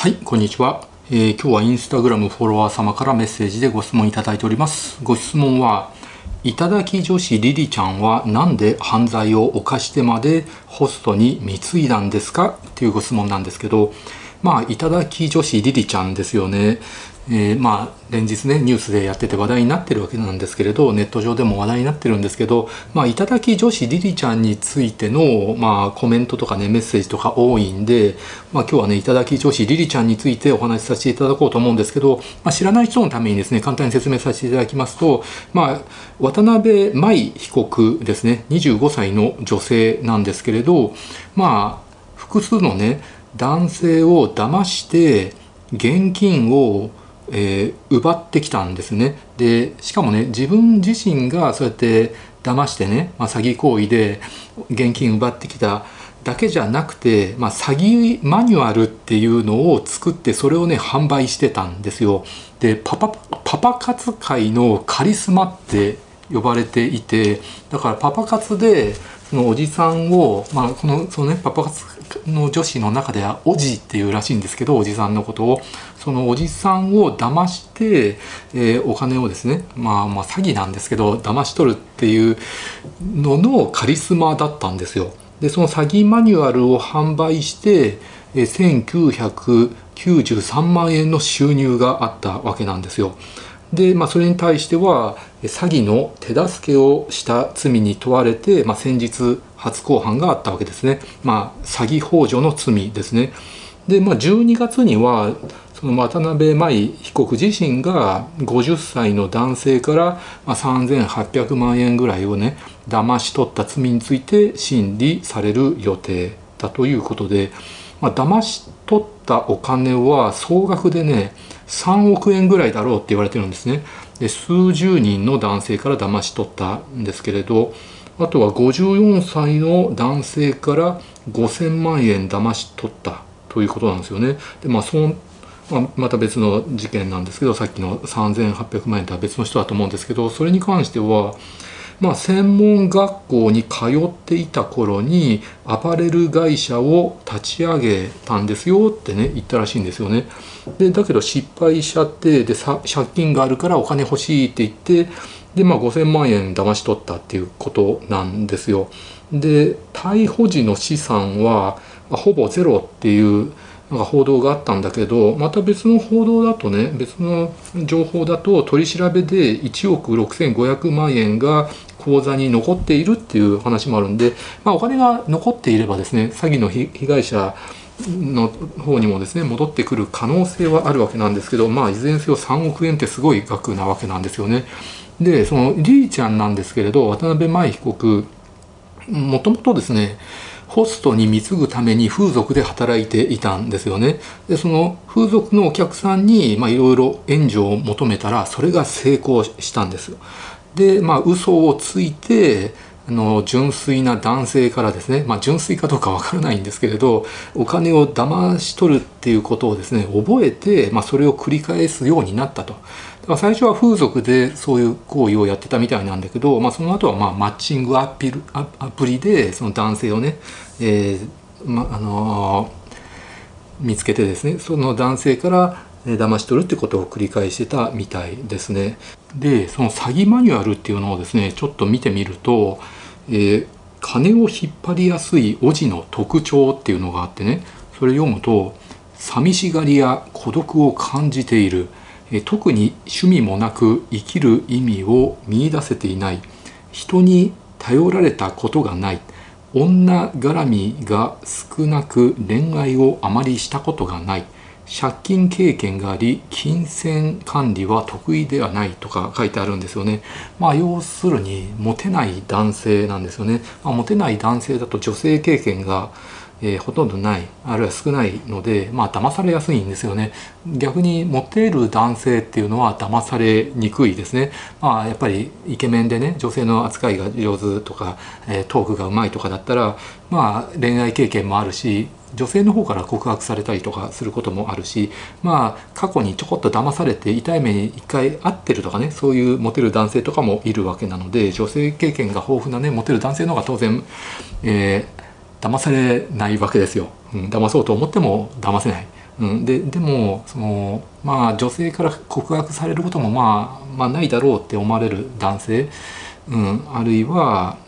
はいこんにちは、えー、今日はインスタグラムフォロワー様からメッセージでご質問いただいております。ご質問はいただき女子リリちゃんは何で犯罪を犯してまでホストに貢いだんですか？というご質問なんですけどまあいただき女子リリちゃんですよね。えー、まあ連日ねニュースでやってて話題になってるわけなんですけれどネット上でも話題になってるんですけどまあ頂き女子リリちゃんについてのまあコメントとかねメッセージとか多いんでまあ今日はね頂き女子リリちゃんについてお話しさせていただこうと思うんですけど、まあ、知らない人のためにですね簡単に説明させていただきますとまあ渡辺舞被告ですね25歳の女性なんですけれどまあ複数のね男性を騙して現金をえー、奪ってきたんですね。でしかもね自分自身がそうやって騙してね、まあ、詐欺行為で現金奪ってきただけじゃなくて、まあ、詐欺マニュアルっていうのを作ってそれをね販売してたんですよ。でパパパパ活界のカリスマって呼ばれていてだからパパ活でそのおじさんを、まあ、このそのねパパ活の女子の中ではおじっていうらしいんですけどおじさんのことをそのおじさんを騙して、えー、お金をですね、まあ、まあ詐欺なんですけど騙し取るっていうののカリスマだったんですよ。でその詐欺マニュアルを販売して、えー、1993万円の収入があったわけなんですよ。で、まあ、それに対しては詐欺の手助けをした罪に問われて、まあ、先日初公判があったわけですね、まあ、詐欺幇助の罪ですね。で、まあ、12月にはその渡辺舞被告自身が50歳の男性から3800万円ぐらいをね騙し取った罪について審理される予定だということで、まあ、騙し取ったお金は総額でね3億円ぐらいだろうって言われてるんですね。で数十人の男性から騙し取ったんですけれどあとは54歳の男性から5000万円騙し取ったということなんですよね。でまあそのままた別の事件なんですけどさっきの3800万円とは別の人だと思うんですけどそれに関してはまあ、専門学校に通っていた頃にアパレル会社を立ち上げたんですよってね言ったらしいんですよね。でだけど失敗しちゃってで借金があるからお金欲しいって言ってで、まあ、5,000万円騙し取ったっていうことなんですよ。で逮捕時の資産は、まあ、ほぼゼロっていう報道があったんだけどまた別の報道だとね別の情報だと取り調べで1億6500万円が口座に残っているっていう話もあるんで、まあ、お金が残っていればですね詐欺の被害者の方にもですね戻ってくる可能性はあるわけなんですけどまあいずれにせよ3億円ってすごい額なわけなんですよね。でそのリーちゃんなんですけれど渡辺舞被告もともとですねホストに貢ぐために風俗で働いていたんですよね。でその風俗のお客さんにいろいろ援助を求めたらそれが成功したんですよ。でまあ嘘をついてあの純粋な男性からですね、まあ、純粋かどうかわからないんですけれどお金を騙し取るっていうことをですね覚えて、まあ、それを繰り返すようになったと。最初は風俗でそういう行為をやってたみたいなんだけど、まあ、その後はまあマッチングアピルアプリでその男性をね、えーまあのー、見つけてですねその男性から騙し取るってことを繰り返してたみたいですね。でその詐欺マニュアルっていうのをですねちょっと見てみると、えー、金を引っ張りやすいおじの特徴っていうのがあってねそれ読むと寂しがりや孤独を感じている、えー、特に趣味もなく生きる意味を見いだせていない。人に頼られたことがない。女絡みが少なく恋愛をあまりしたことがない。借金経験があり金銭管理は得意ではないとか書いてあるんですよね。まあ要するにモテない男性なんですよね。まあ、モテない男性だと女性経験がえー、ほとんどないあるいは少ないのでまあ騙されやすいんですよね。逆にモテる男性っていうのは騙されにくいですね。まあやっぱりイケメンでね女性の扱いが上手とか、えー、トークがうまいとかだったらまあ恋愛経験もあるし女性の方から告白されたりとかすることもあるしまあ過去にちょこっと騙されて痛い目に一回会ってるとかねそういうモテる男性とかもいるわけなので女性経験が豊富なねモテる男性の方が当然、えー、騙されないわけですよ、うん、騙そうと思っても騙せないうん、ででもその、まあ、女性から告白されることも、まあ、まあないだろうって思われる男性、うん、あるいは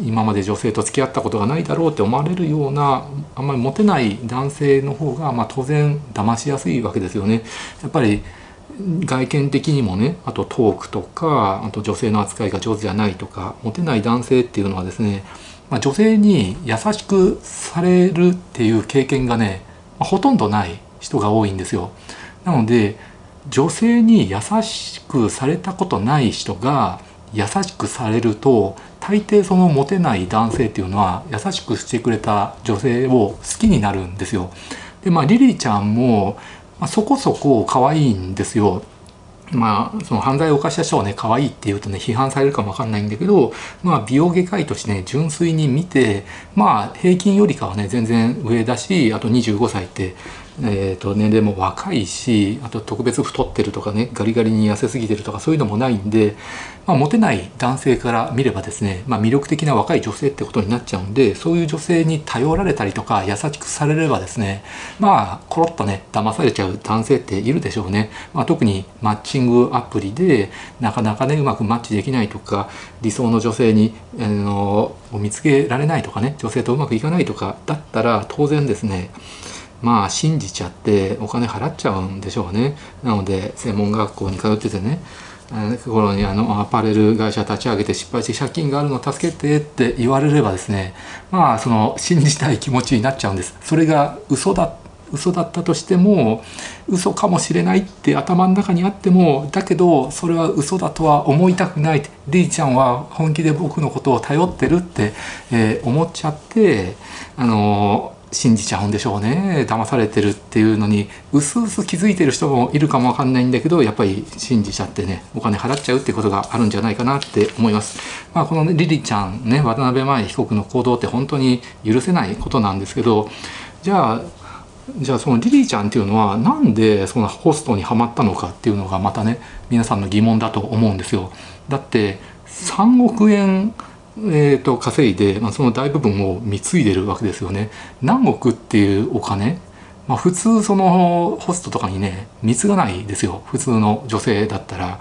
今まで女性と付き合ったことがないだろうって思われるようなあんまりモテない男性の方が、まあ、当然騙しやすいわけですよね。やっぱり外見的にもねあとトークとかあと女性の扱いが上手じゃないとかモテない男性っていうのはですね、まあ、女性に優しくされるっていう経験がね、まあ、ほとんどない人が多いんですよ。なので女性に優しくされたことない人が優しくされると大抵そのモテない男性っていうのは優しくしてくれた女性を好きになるんですよ。でまあリリーちゃんも、まあ、そこそこ可愛いんですよ。まあその犯罪を犯した人をね可愛いって言うとね批判されるかもわかんないんだけど、まあ、美容外科医としてね純粋に見てまあ平均よりかはね全然上だしあと25歳ってえー、と年齢も若いしあと特別太ってるとかねガリガリに痩せすぎてるとかそういうのもないんで、まあ、モテない男性から見ればですね、まあ、魅力的な若い女性ってことになっちゃうんでそういう女性に頼られたりとか優しくされればですねまあコロッとね騙されちゃう男性っているでしょうね、まあ、特にマッチングアプリでなかなかねうまくマッチできないとか理想の女性に、あのを見つけられないとかね女性とうまくいかないとかだったら当然ですねまあ信じちゃってお金払っちゃうんでしょうね。なので専門学校に通っててね。頃にあのアパレル会社立ち上げて失敗して借金があるの助けてって言われればですね。まあその信じたい気持ちになっちゃうんです。それが嘘だ嘘だったとしても嘘かもしれないって頭の中にあってもだけどそれは嘘だとは思いたくない。リーちゃんは本気で僕のことを頼ってるって、えー、思っちゃってあのー信じちゃうんでしょうね騙されてるっていうのにうすうす気づいてる人もいるかもわかんないんだけどやっぱり信じちゃってねお金払っちゃうってことがあるんじゃないかなって思います。まあ、この、ね、リリちゃんね渡辺麻衣被告の行動って本当に許せないことなんですけどじゃあじゃあそのリリーちゃんっていうのはなんでそのホストにはまったのかっていうのがまたね皆さんの疑問だと思うんですよ。だって3億円えーと、稼いで、まあ、その大部分を貢いでるわけですよね。何億っていうお金、まあ、普通そのホストとかにね貢がないですよ普通の女性だったら。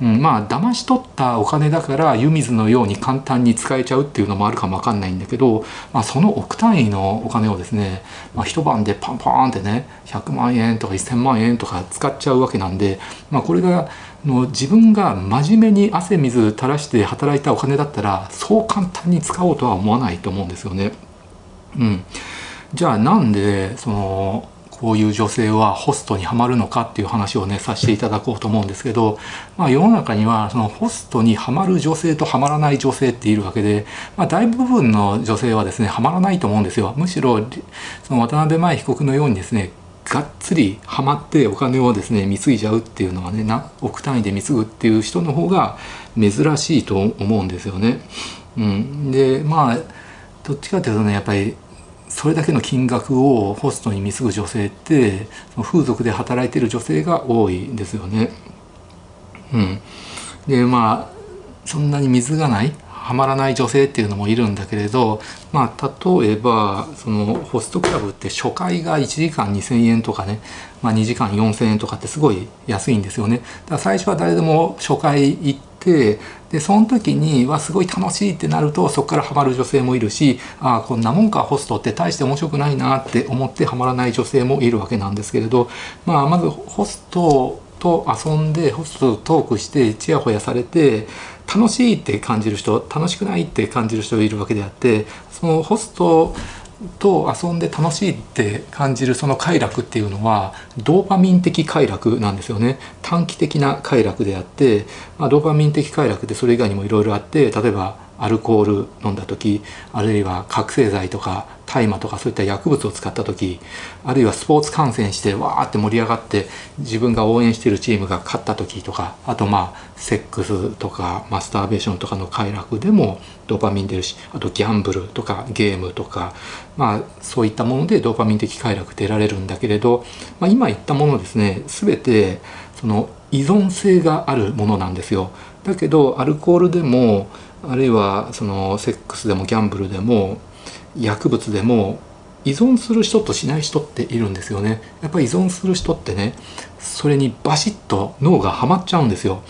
うん、まあ騙し取ったお金だから湯水のように簡単に使えちゃうっていうのもあるかもわかんないんだけど、まあ、その億単位のお金をですね、まあ、一晩でパンパンってね100万円とか1000万円とか使っちゃうわけなんで、まあ、これがの自分が真面目に汗水垂らして働いたお金だったらそう簡単に使おうとは思わないと思うんですよね。うん、じゃあなんでそのこういう女性はホストにはまるのかっていう話をねさせていただこうと思うんですけど、まあ、世の中にはそのホストにはまる女性とはまらない女性っているわけで、まあ、大部分の女性はですねはまらないと思うんですよ。むしろその渡辺麻被告のようにですねがっつりハマってお金をですね貢いじゃうっていうのはねな億単位で貢ぐっていう人の方が珍しいと思うんですよね。うん、でまあどっちかというとねやっぱりそれだけの金額をホストに貢ぐ女性ってその風俗で働いてる女性が多いんですよね。うん、でまあそんなに水がないはまらない女性っていうのもいるんだけれど、まあ、例えばそのホストクラブって初回が1時間2,000円とかね、まあ、2時間4,000円とかってすごい安いんですよね。だから最初は誰でも初回行ってでその時にはすごい楽しいってなるとそこからハマる女性もいるしああこんなもんかホストって大して面白くないなって思ってハマらない女性もいるわけなんですけれど、まあ、まずホストと遊んでホストとトークしてちやほやされて楽しいって感じる人楽しくないって感じる人いるわけであってそのホストと遊んで楽しいって感じるその快楽っていうのはドーパミン的快楽なんですよね。短期的な快楽であって、まあ、ドーパミン的快楽ってそれ以外にもいろいろあって例えばアルコール飲んだ時あるいは覚醒剤とか大麻とかそういった薬物を使った時あるいはスポーツ観戦してわーって盛り上がって自分が応援しているチームが勝った時とかあとまあセックスとかマスターベーションとかの快楽でもドーパミン出るしあとギャンブルとかゲームとかまあそういったものでドーパミン的快楽出られるんだけれど、まあ、今言ったものですね全てその依存性があるものなんですよ。だけどアルコールでもあるいはそのセックスでもギャンブルでも薬物でも依存する人としない人っているんですよね。やっぱり依存する人ってねそれにバシッと脳がはまっちゃうんですよ。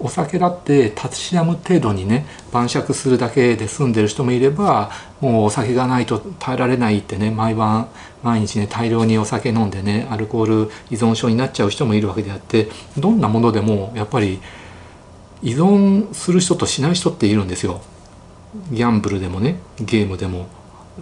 お酒だってたしなむ程度にね晩酌するだけで済んでる人もいればもうお酒がないと耐えられないってね毎晩毎日ね大量にお酒飲んでねアルコール依存症になっちゃう人もいるわけであってどんなものでもやっぱり依存する人としない人っているんですよ。ギャンブルでもねゲームでも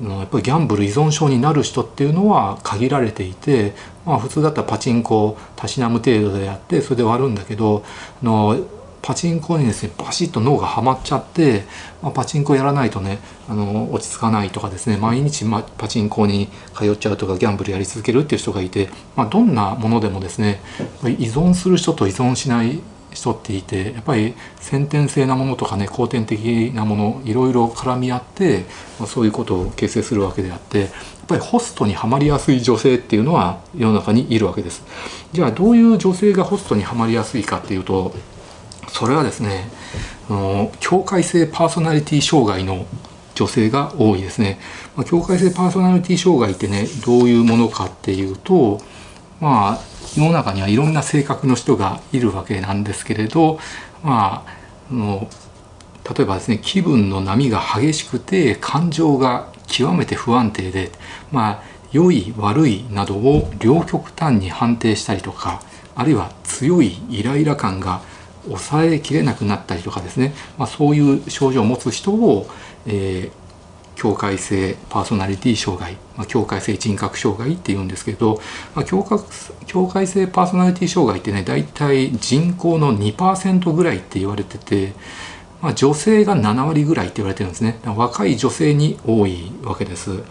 やっぱりギャンブル依存症になる人っていうのは限られていて、まあ、普通だったらパチンコをたしなむ程度でやってそれで終わるんだけどあのパチンコにですねバシッと脳がはまっちゃって、まあ、パチンコやらないとねあの落ち着かないとかですね毎日、ま、パチンコに通っちゃうとかギャンブルやり続けるっていう人がいて、まあ、どんなものでもですね依存する人と依存しない人っていてやっぱり先天性なものとかね後天的なものいろいろ絡み合って、まあ、そういうことを形成するわけであってやっぱりホストにはまりやすい女性っていうのは世の中にいるわけです。じゃあどういう女性がホストにはまりやすいかっていうとそれはですねあの境界性パーソナリティ障害の女性が多いですね。まあ、境界性パーソナリティ障害ってねどういうものかっていうとまあ世の中にはいろんな性格の人がいるわけなんですけれどまあの例えばですね気分の波が激しくて感情が極めて不安定でまあ良い悪いなどを両極端に判定したりとかあるいは強いイライラ感が抑えきれなくなったりとかですね、まあ、そういう症状を持つ人を、えー、境界性パーソナリティ障害、まあ、境界性人格障害っていうんですけど、まあ、境界境界性パーソナリティ障害ってね大体人口の2%ぐらいって言われてて、まあ、女性が7割ぐらいって言われてるんですね。若い女性に多いわけです。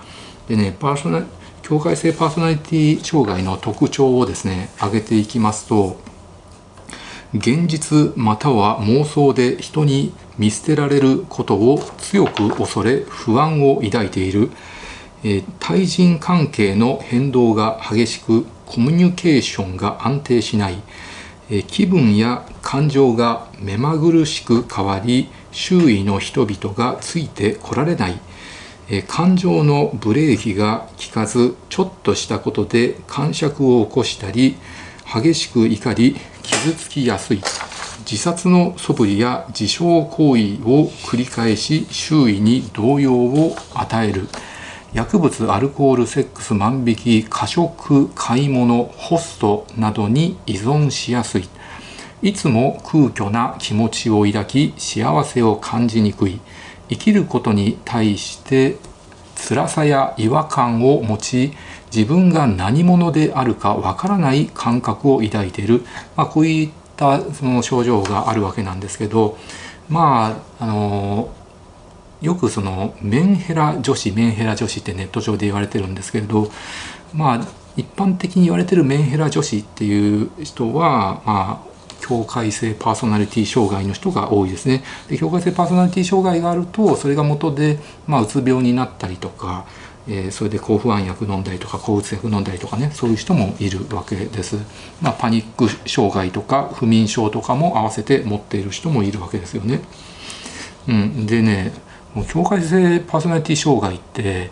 でねパーソナ境界性パーソナリティ障害の特徴をですね挙げていきますと現実または妄想で人に見捨てられることを強く恐れ不安を抱いている、え、対人関係の変動が激しくコミュニケーションが安定しない、え、気分や感情が目まぐるしく変わり周囲の人々がついてこられない、え、感情のブレーキが効かずちょっとしたことで感触を起こしたり激しく怒り傷つきやすい。自殺の素振りや自傷行為を繰り返し周囲に動揺を与える。薬物アルコールセックス万引き過食買い物ホストなどに依存しやすい。いつも空虚な気持ちを抱き幸せを感じにくい。生きることに対して辛さや違和感を持ち自分が何者であるかわからない感覚を抱いている、まあ、こういったその症状があるわけなんですけどまああのよくそのメンヘラ女子メンヘラ女子ってネット上で言われてるんですけれどまあ一般的に言われてるメンヘラ女子っていう人はまあ境界性パーソナリティ障害の人が多いですね。で境界性パーソナリティ障害があるとそれが元で、まあ、うつ病になったりとかえー、それで抗不安薬飲んだりとか抗うつ薬飲んだりとかねそういう人もいるわけです。まあ、パニック障害とか不眠症とかも合わせて持っている人もいるわけですよね。うん、でね境界性パーソナリティ障害って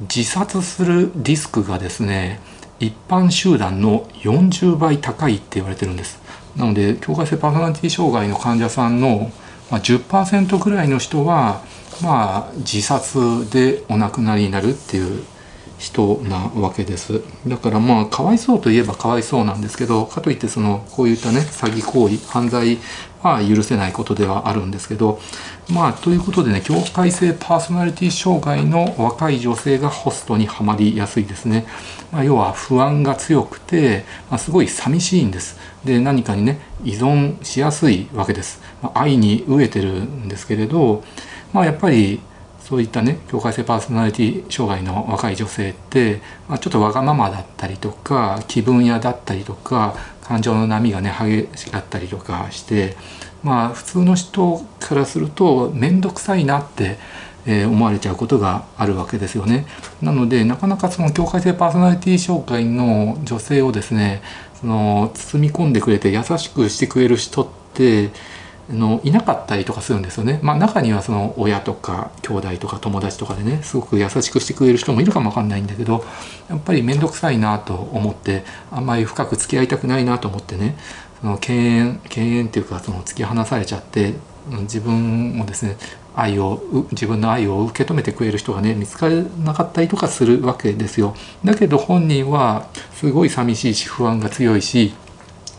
自殺するリスクがですね一般集団の40倍高いって言われてるんです。なので境界性パーソナリティ障害の患者さんのま10%ぐらいの人はまあ自殺でお亡くなりになるっていう人なわけです。だからまあかわいそうといえばかわいそうなんですけどかといってそのこういったね詐欺行為犯罪は許せないことではあるんですけどまあということでね境界性パーソナリティ障害の若い女性がホストにはまりやすいですね、まあ、要は不安が強くて、まあ、すごい寂しいんです。で何かにね依存しやすいわけです、まあ、愛に飢えてるんですけれどまあ、やっぱりそういったね境界性パーソナリティ障害の若い女性って、まあ、ちょっとわがままだったりとか気分屋だったりとか感情の波がね激しかったりとかしてまあ普通の人からすると面倒くさいなってえ思われちゃうことがあるわけですよね。なのでなかなかその境界性パーソナリティ障害の女性をですねその包み込んでくれて優しくしてくれる人ってのいなかったりとかするんですよね。まあ、中にはその親とか兄弟とか友達とかでねすごく優しくしてくれる人もいるかもわかんないんだけどやっぱり面倒くさいなと思ってあんまり深く付き合いたくないなと思ってねその敬遠敬遠っていうかその突き放されちゃって自分もですね愛を自分の愛を受け止めてくれる人がね見つからなかったりとかするわけですよ。だけど本人はすごい寂しいし不安が強いし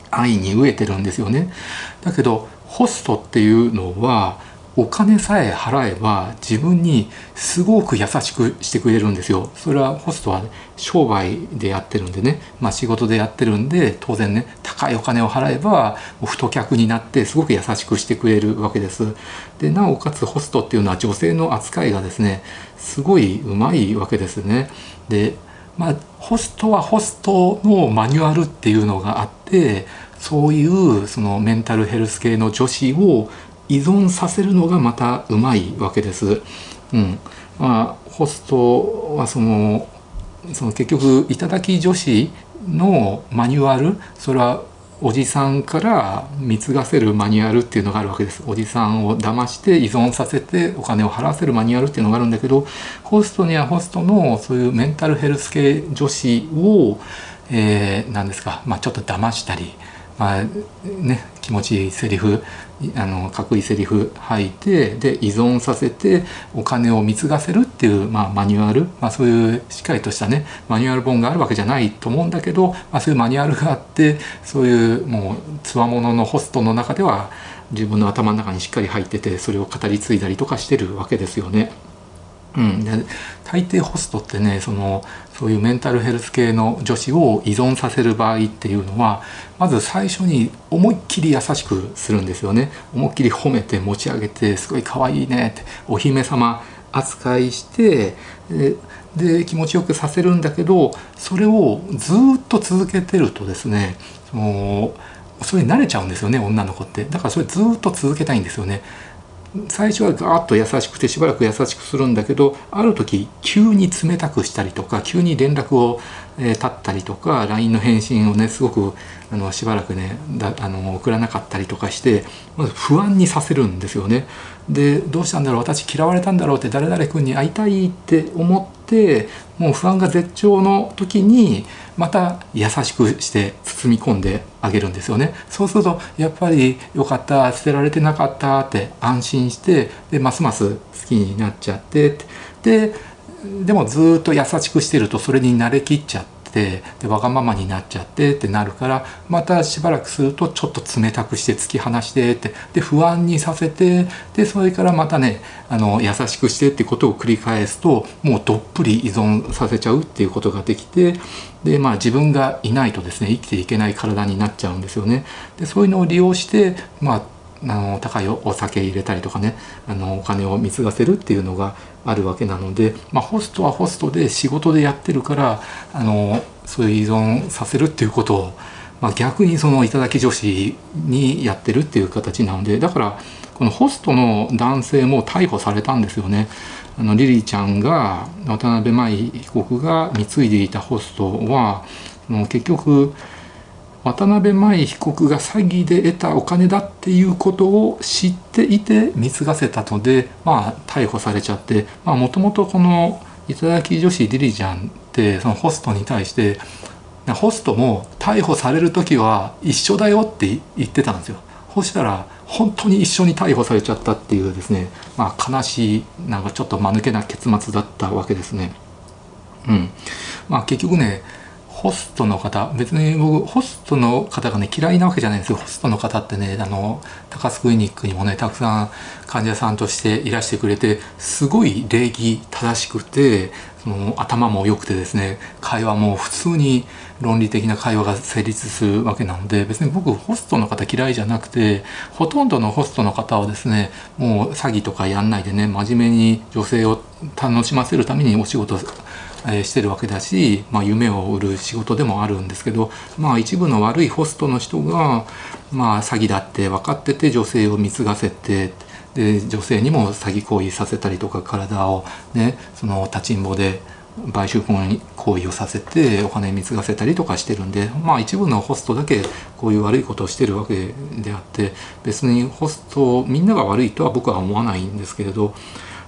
愛に飢えてるんですよね。だけどホストっていうのはお金さえ払えば自分にすごく優しくしてくれるんですよ。それはホストは、ね、商売でやってるんでね、まあ、仕事でやってるんで当然ね高いお金を払えば太客になってすごく優しくしてくれるわけです。でなおかつホストっていうのは女性の扱いがですねすごいうまいわけですね。でまあホストはホストのマニュアルっていうのがあってそういうそのメンタルヘルス系の女子を依存させるのがまたうまいわけです。うんまあ、ホストはそのその結局頂き女子のマニュアルそれはおじさんから貢がせるマニュアルっていうのがあるわけですおじさんを騙して依存させてお金を払わせるマニュアルっていうのがあるんだけどホストにはホストのそういうメンタルヘルス系女子を、えー、何ですか、まあ、ちょっと騙したりまあね、気持ちいいセリフあのかっこいいセリフ吐いてで依存させてお金を貢がせるっていう、まあ、マニュアル、まあ、そういうしっかりとしたねマニュアル本があるわけじゃないと思うんだけど、まあ、そういうマニュアルがあってそういうもうつわもののホストの中では自分の頭の中にしっかり入っててそれを語り継いだりとかしてるわけですよね。うん、で大抵ホストってねそのそういうメンタルヘルス系の女子を依存させる場合っていうのはまず最初に思いっきり優しくするんですよね。思いっきり褒めて持ち上げてすごい可愛いねってお姫様扱いしてで気持ちよくさせるんだけどそれをずっと続けてるとですねそのそれに慣れちゃうんですよね女の子って。だからそれずっと続けたいんですよね。最初はガーッと優しくてしばらく優しくするんだけどある時急に冷たくしたりとか急に連絡を、えー、絶ったりとか LINE の返信をねすごくあのしばらくねだあの送らなかったりとかしてまず不安にさせるんですよね。でどうしたんだろう？私嫌われたんだろうって誰々君に会いたいって思ってもう不安が絶頂の時にまた優しくして包み込んであげるんですよね。そうするとやっぱりよかった捨てられてなかったって安心してでますます好きになっちゃってででもずっと優しくしてるとそれに慣れきっちゃっててでわがままになっちゃってってなるからまたしばらくするとちょっと冷たくして突き放してってで不安にさせてでそれからまたねあの優しくしてってことを繰り返すともうどっぷり依存させちゃうっていうことができてでまあ自分がいないとですね生きていけない体になっちゃうんですよね。でそういうのを利用してまああの高いお酒入れたりとかねあのお金を貢がせるっていうのがあるわけなので、まあ、ホストはホストで仕事でやってるからあのそういう依存させるっていうことを、まあ、逆にその頂き女子にやってるっていう形なのでだからこのホストの男性も逮捕されたんですよね。あのリリーちゃんが渡辺舞被告が貢いでいたホストは結局渡辺舞被告が詐欺で得たお金だっていうことを知っていて貢がせたので、まあ、逮捕されちゃってもともとこの頂き女子リリちゃんってそのホストに対してホストも逮捕される時は一緒だよって言ってたんですよ。そしたら本当に一緒に逮捕されちゃったっていうですね、まあ、悲しいなんかちょっと間抜けな結末だったわけですね。うんまあ、結局ねホストの方別に僕ホストの方がね嫌いなわけじゃないんですよ。ホストの方ってねあの高須クリニックにもねたくさん患者さんとしていらしてくれてすごい礼儀正しくてその頭も良くてですね会話も普通に論理的な会話が成立するわけなので別に僕ホストの方嫌いじゃなくてほとんどのホストの方はですねもう詐欺とかやんないでね真面目に女性を楽しませるためにお仕事えしてるわけだし、まあ、夢を売る仕事でもあるんですけど、まあ、一部の悪いホストの人が、まあ、詐欺だって分かってて女性を貢がせてで女性にも詐欺行為させたりとか体をねその立ちんぼで売春行為をさせてお金貢がせたりとかしてるんでまあ一部のホストだけこういう悪いことをしてるわけであって別にホストみんなが悪いとは僕は思わないんですけれど、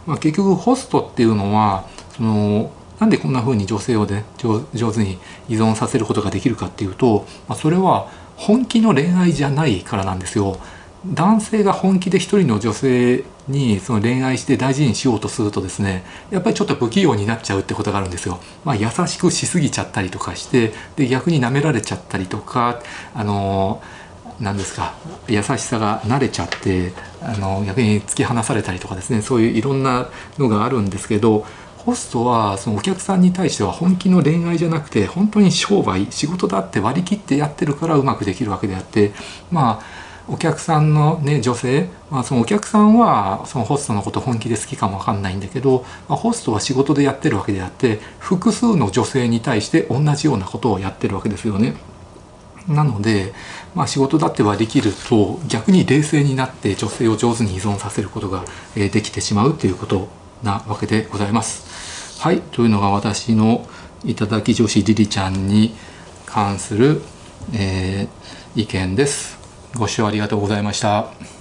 まあ、結局ホストっていうのはそのなんでこんな風に女性をね上手に依存させることができるかっていうと、まあ、それは本気の恋愛じゃないからなんですよ。男性が本気で一人の女性にその恋愛して大事にしようとするとですねやっぱりちょっと不器用になっちゃうってことがあるんですよ。まあ、優しくしすぎちゃったりとかしてで逆に舐められちゃったりとかあの何ですか優しさが慣れちゃってあの逆に突き放されたりとかですねそういういろんなのがあるんですけどホストはそのお客さんに対しては本気の恋愛じゃなくて本当に商売仕事だって割り切ってやってるからうまくできるわけであってまあお客さんのね女性、まあ、そのお客さんはそのホストのこと本気で好きかもわかんないんだけど、まあ、ホストは仕事でやってるわけであって複数の女性に対して同じようなことをやってるわけですよね。なので、まあ、仕事だって割り切ると逆に冷静になって女性を上手に依存させることができてしまうということなわけでございます。はいというのが私の頂き女子リリちゃんに関する、えー、意見です。ご視聴ありがとうございました。